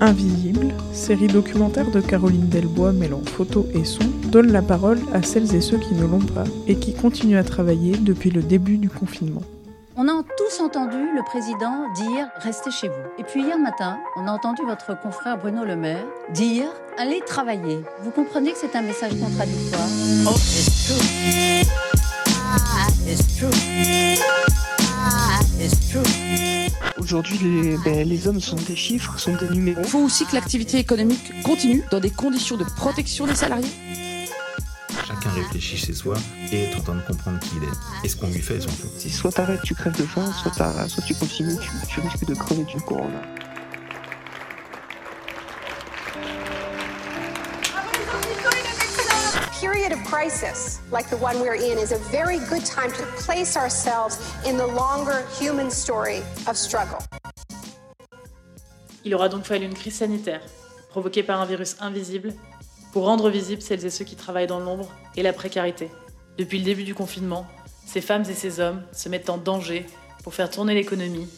Invisible, série documentaire de Caroline Delbois mêlant photos et son, donne la parole à celles et ceux qui ne l'ont pas et qui continuent à travailler depuis le début du confinement. On a tous entendu le président dire restez chez vous. Et puis hier matin, on a entendu votre confrère Bruno Le Maire dire allez travailler. Vous comprenez que c'est un message contradictoire? Oh, it's true. Ah, it's true. Ah, it's true. Aujourd'hui, les, ben, les hommes sont des chiffres, sont des numéros. Il faut aussi que l'activité économique continue dans des conditions de protection des salariés. Chacun réfléchit chez soi et est en train de comprendre qui il est et ce qu'on lui fait surtout. Si soit t'arrêtes, tu crèves de faim, soit, t'arrêtes, soit tu continues, tu, tu risques de crever du corona. Crisis like the one we're in is a very good time to place ourselves in the longer human story of struggle. Il aura donc fallu une crise sanitaire, provoquée par un virus invisible, pour rendre visibles celles et ceux qui travaillent dans l'ombre et la précarité. Depuis le début du confinement, ces femmes et ces hommes se mettent en danger pour faire tourner l'économie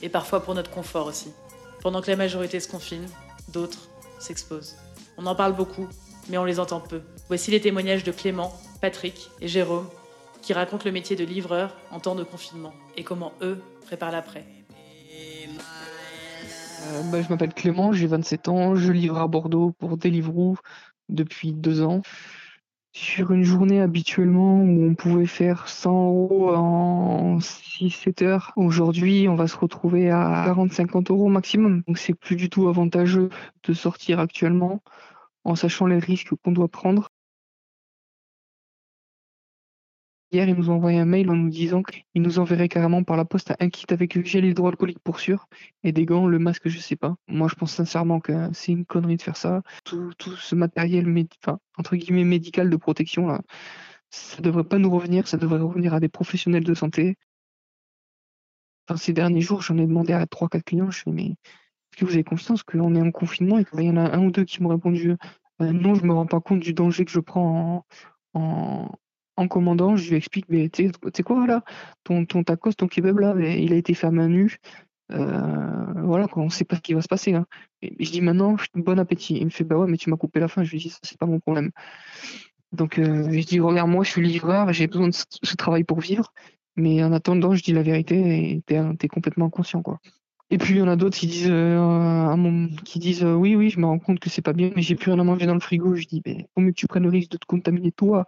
et parfois pour notre confort aussi. Pendant que la majorité se confine, d'autres s'exposent. On en parle beaucoup, mais on les entend peu. Voici les témoignages de Clément, Patrick et Jérôme qui racontent le métier de livreur en temps de confinement et comment eux préparent l'après. Euh, bah, je m'appelle Clément, j'ai 27 ans, je livre à Bordeaux pour Deliveroo depuis deux ans. Sur une journée habituellement où on pouvait faire 100 euros en 6-7 heures, aujourd'hui on va se retrouver à 40-50 euros maximum. Donc c'est plus du tout avantageux de sortir actuellement en sachant les risques qu'on doit prendre. Hier, ils nous ont envoyé un mail en nous disant qu'ils nous enverraient carrément par la poste un kit avec gel hydroalcoolique pour sûr et des gants, le masque, je sais pas. Moi, je pense sincèrement que c'est une connerie de faire ça. Tout, ce matériel, entre guillemets, médical de protection, là, ça devrait pas nous revenir, ça devrait revenir à des professionnels de santé. Enfin, ces derniers jours, j'en ai demandé à 3-4 clients, je fais, mais que vous avez conscience qu'on est en confinement et qu'il y en a un ou deux qui m'ont répondu euh, non, je me rends pas compte du danger que je prends en, en, commandant. Je lui explique, mais tu sais- quoi là, ton, ton tacos, ton kebab là, il a été fait à main nue. Euh, voilà, quoi, on sait pas ce qui va se passer. Hein. Et je dis maintenant, bon appétit. Il me fait, bah ouais, mais tu m'as coupé la faim. Je lui dis, ça c'est pas mon problème. Donc euh, je dis, regarde, moi je suis livreur, j'ai besoin de ce, travail pour vivre. Mais en attendant, je dis la vérité et t'es t'es complètement inconscient, quoi. Et puis il y en a d'autres qui disent, euh, qui disent euh, oui, oui, je me rends compte que c'est pas bien, mais j'ai plus rien à manger dans le frigo. Je dis, mais faut mieux que tu prennes le risque de te contaminer toi.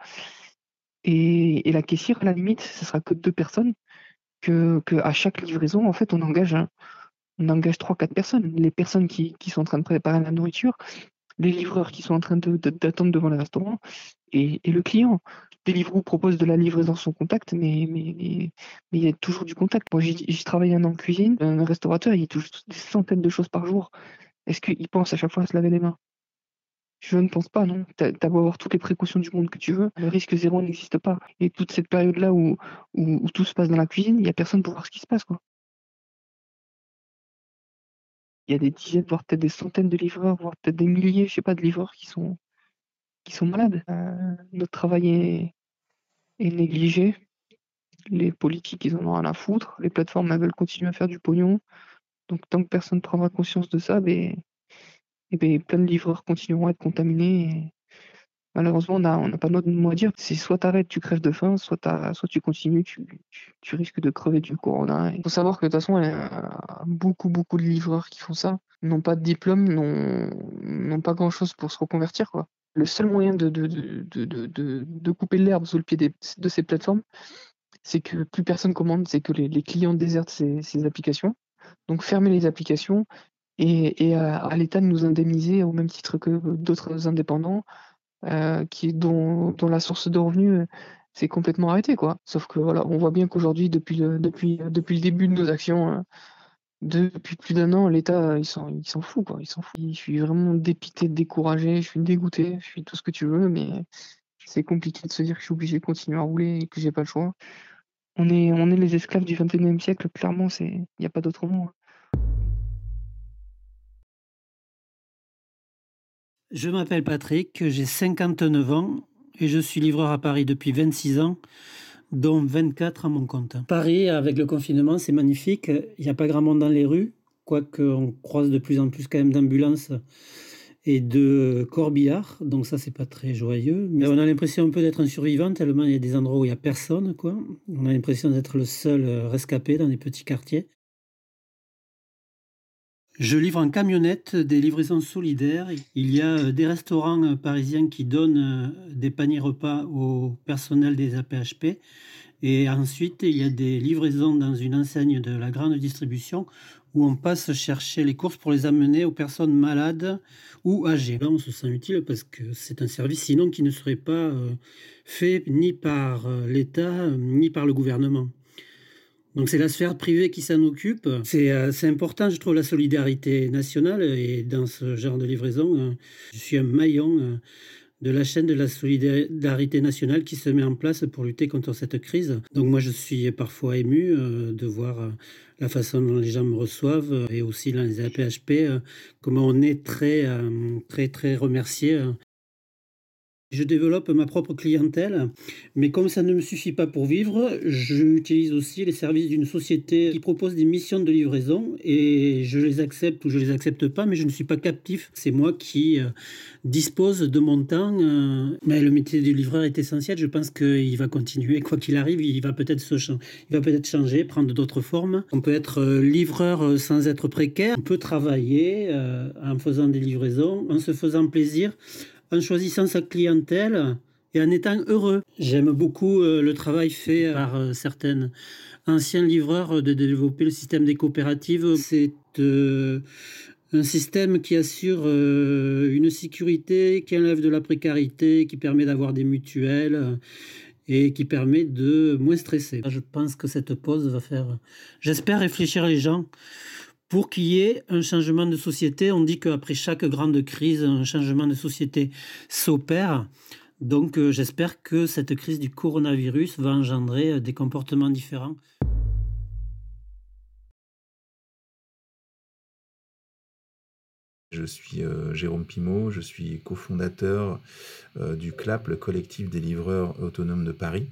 Et, et la caissière, à la limite, ce sera que deux personnes. Que, que à chaque livraison, en fait, on engage on engage trois, quatre personnes. Les personnes qui, qui sont en train de préparer la nourriture, les livreurs qui sont en train d'attendre devant le restaurant et, le client. Deliveroo propose de la livraison sans contact, mais mais il y a toujours du contact. Moi, j'ai travaillé un an en cuisine, un restaurateur, il toujours des centaines de choses par jour. Est-ce qu'il pense à chaque fois à se laver les mains? Je ne pense pas, non. T'as beau avoir toutes les précautions du monde que tu veux, le risque zéro n'existe pas. Et toute cette période-là où tout se passe dans la cuisine, il n'y a personne pour voir ce qui se passe, quoi. Il y a des dizaines, voire peut-être des centaines de livreurs, voire peut-être des milliers, je sais pas, de livreurs qui sont qui sont malades. Euh, notre travail est, est négligé. Les politiques, ils en ont rien à foutre. Les plateformes, elles veulent continuer à faire du pognon. Donc, tant que personne ne prendra conscience de ça, ben, eh ben, plein de livreurs continueront à être contaminés. Malheureusement, on n'a pas notre mot à dire. C'est soit t'arrêtes, tu crèves de faim, soit, tu continues, tu, risques de crever du corona. Il faut savoir que de toute façon, il y a beaucoup, beaucoup de livreurs qui font ça, n'ont pas de diplôme, n'ont pas grand-chose pour se reconvertir. Le seul moyen de, couper l'herbe sous le pied de ces plateformes, c'est que plus personne commande, c'est que les, clients désertent ces, applications. Donc fermer les applications et, à l'État de nous indemniser au même titre que d'autres indépendants euh, qui, dont, dont la source de revenus euh, s'est complètement arrêtée. Quoi. Sauf que voilà, on voit bien qu'aujourd'hui, depuis le, depuis, depuis le début de nos actions, euh, depuis plus d'un an, l'État, il s'en, il s'en fout. Quoi. Il s'en fout. Je suis vraiment dépité, découragé, je suis dégoûté, je suis tout ce que tu veux, mais c'est compliqué de se dire que je suis obligé de continuer à rouler et que j'ai pas le choix. On est, on est les esclaves du 21e siècle, clairement, il n'y a pas d'autre mot. Je m'appelle Patrick, j'ai 59 ans et je suis livreur à Paris depuis 26 ans, dont 24 à mon compte. Paris, avec le confinement, c'est magnifique. Il n'y a pas grand monde dans les rues, quoique on croise de plus en plus quand même d'ambulances et de corbillards, donc ça c'est pas très joyeux. Mais on a l'impression un peu d'être un survivant tellement il y a des endroits où il y a personne, quoi. On a l'impression d'être le seul euh, rescapé dans des petits quartiers. Je livre en camionnette des livraisons solidaires. Il y a euh, des restaurants euh, parisiens qui donnent euh, des paniers repas au personnel des APHP. Et ensuite, il y a des livraisons dans une enseigne de la grande distribution où on passe chercher les courses pour les amener aux personnes malades ou âgées. Là, on se sent utile parce que c'est un service sinon qui ne serait pas fait ni par l'État ni par le gouvernement. Donc c'est la sphère privée qui s'en occupe. C'est euh, c'est important, je trouve, la solidarité nationale. Et dans ce genre de livraison, euh, je suis un maillon euh, de la chaîne de la solidarité nationale qui se met en place pour lutter contre cette crise. Donc moi, je suis parfois ému euh, de voir la façon dont les gens me reçoivent et aussi dans les APHP, comment on est très, très, très remercié. Je développe ma propre clientèle, mais comme ça ne me suffit pas pour vivre, j'utilise aussi les services d'une société qui propose des missions de livraison et je les accepte ou je les accepte pas, mais je ne suis pas captif. C'est moi qui euh, dispose de mon temps. euh, mais le métier du livreur est essentiel. Je pense qu'il va continuer, quoi qu'il arrive, il va peut-être il va peut-être changer, prendre d'autres formes. On peut être euh, livreur sans être précaire. On peut travailler en faisant des livraisons, en se faisant plaisir en choisissant sa clientèle et en étant heureux. J'aime beaucoup euh, le travail fait par euh, certaines anciens livreurs euh, de développer le système des coopératives. C'est euh, un système qui assure euh, une sécurité, qui enlève de la précarité, qui permet d'avoir des mutuelles euh, et qui permet de moins stresser. Je pense que cette pause va faire, j'espère, réfléchir les gens pour qu'il y ait un changement de société. On dit qu'après chaque grande crise, un changement de société s'opère. Donc euh, j'espère que cette crise du coronavirus va engendrer euh, des comportements différents. Je suis euh, Jérôme Pimot, je suis cofondateur du CLAP, le collectif des livreurs autonomes de Paris,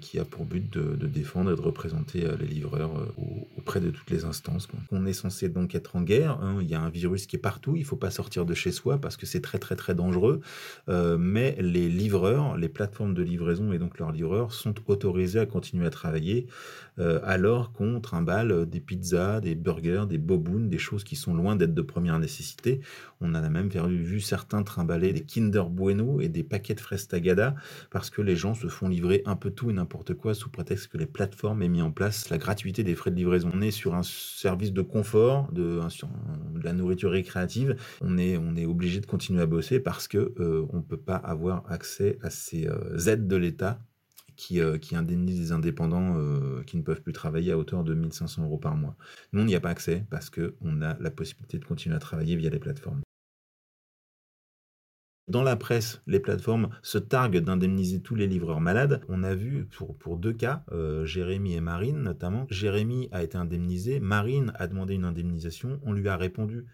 qui a pour but de, défendre et de représenter euh, les livreurs euh, au- auprès de toutes les instances. On est censé donc être en guerre, hein, il y a un virus qui est partout, il ne faut pas sortir de chez soi parce que c'est très très très dangereux, Euh, mais les livreurs, les plateformes de livraison et donc leurs livreurs sont autorisés à continuer à travailler euh, alors qu'on trimballe des pizzas, des burgers, des bobounes, des choses qui sont loin d'être de première nécessité. On a même vu, vu certains trimballer des Kinder Bueno et des paquets de fraises Tagada parce que les gens se font livrer un peu tout n'importe quoi sous prétexte que les plateformes aient mis en place la gratuité des frais de livraison. On est sur un service de confort, de, la nourriture récréative. On est, on est obligé de continuer à bosser parce que euh, on peut pas avoir accès à ces euh, aides de l'État qui, euh, qui les indépendants euh, qui ne peuvent plus travailler à hauteur de 1500 euros par mois. Nous, on n'y a pas accès parce qu'on a la possibilité de continuer à travailler via les plateformes. Dans la presse, les plateformes se targuent d'indemniser tous les livreurs malades. On a vu pour, deux cas, euh, Jérémy et Marine notamment. Jérémy a été indemnisé, Marine a demandé une indemnisation. On lui a répondu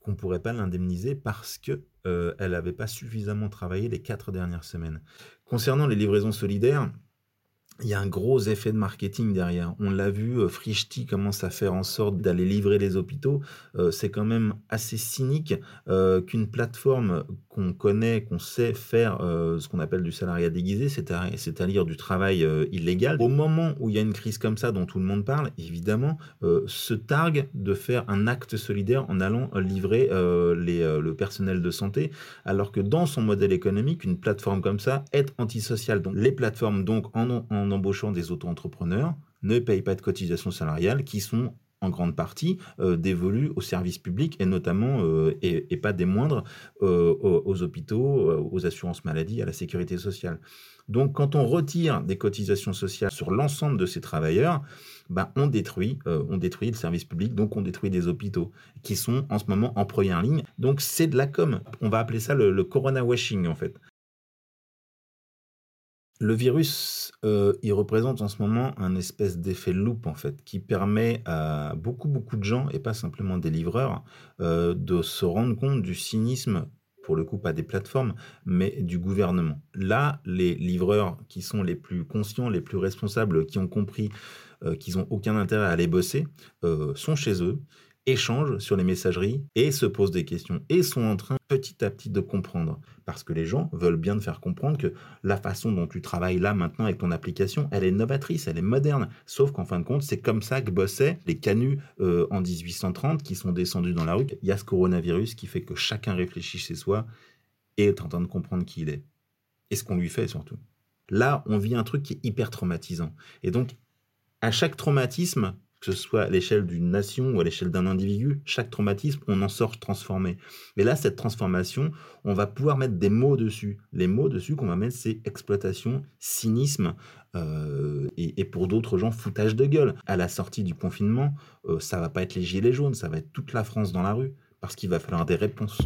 qu'on ne pourrait pas l'indemniser parce que euh, n'avait pas suffisamment travaillé les quatre dernières semaines. Concernant les livraisons solidaires, il y a un gros effet de marketing derrière. On l'a vu, euh, Frischti commence à faire en sorte d'aller livrer les hôpitaux. Euh, c'est quand même assez cynique euh, qu'une plateforme qu'on connaît, qu'on sait faire ce qu'on appelle du salariat déguisé, c'est-à- c'est-à-dire du travail illégal. Au moment où il y a une crise comme ça dont tout le monde parle, évidemment, se targue de faire un acte solidaire en allant livrer le personnel de santé, alors que dans son modèle économique, une plateforme comme ça est antisociale. Donc les plateformes, donc en, en embauchant des auto-entrepreneurs, ne payent pas de cotisations salariales qui sont en grande partie euh, dévolus au service public et notamment, euh, et, pas des moindres, euh, aux, aux hôpitaux, aux assurances maladie, à la sécurité sociale. Donc quand on retire des cotisations sociales sur l'ensemble de ces travailleurs, ben, on, détruit, on détruit le service public, donc on détruit des hôpitaux qui sont en ce moment en première ligne. Donc c'est de la com. On va appeler ça le corona washing en fait. Le virus, euh, il représente en ce moment un espèce d'effet loupe en fait, qui permet à beaucoup beaucoup de gens, et pas simplement des livreurs, euh, de se rendre compte du cynisme, pour le coup pas des plateformes, mais du gouvernement. Là, les livreurs qui sont les plus conscients, les plus responsables, qui ont compris euh, qu'ils n'ont aucun intérêt à aller bosser, sont chez eux, échangent sur les messageries et se posent des questions et sont en train petit à petit de comprendre. Parce que les gens veulent bien te faire comprendre que la façon dont tu travailles là maintenant avec ton application, elle est novatrice, elle est moderne. Sauf qu'en fin de compte, c'est comme ça que bossaient les canuts euh, en 1830 qui sont descendus dans la rue. Il y a ce coronavirus qui fait que chacun réfléchit chez soi et est en train de comprendre qui il est. Et ce qu'on lui fait surtout. Là, on vit un truc qui est hyper traumatisant. Et donc, à chaque traumatisme, que ce soit à l'échelle d'une nation ou à l'échelle d'un individu, chaque traumatisme, on en sort transformé. Mais là, cette transformation, on va pouvoir mettre des mots dessus. Les mots dessus qu'on va mettre, c'est exploitation, cynisme, euh, et, pour d'autres gens, foutage de gueule. À la sortie du confinement, euh, ça va pas être les gilets jaunes, ça va être toute la France dans la rue, parce qu'il va falloir des réponses.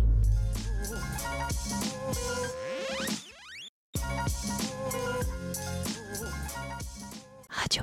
Radio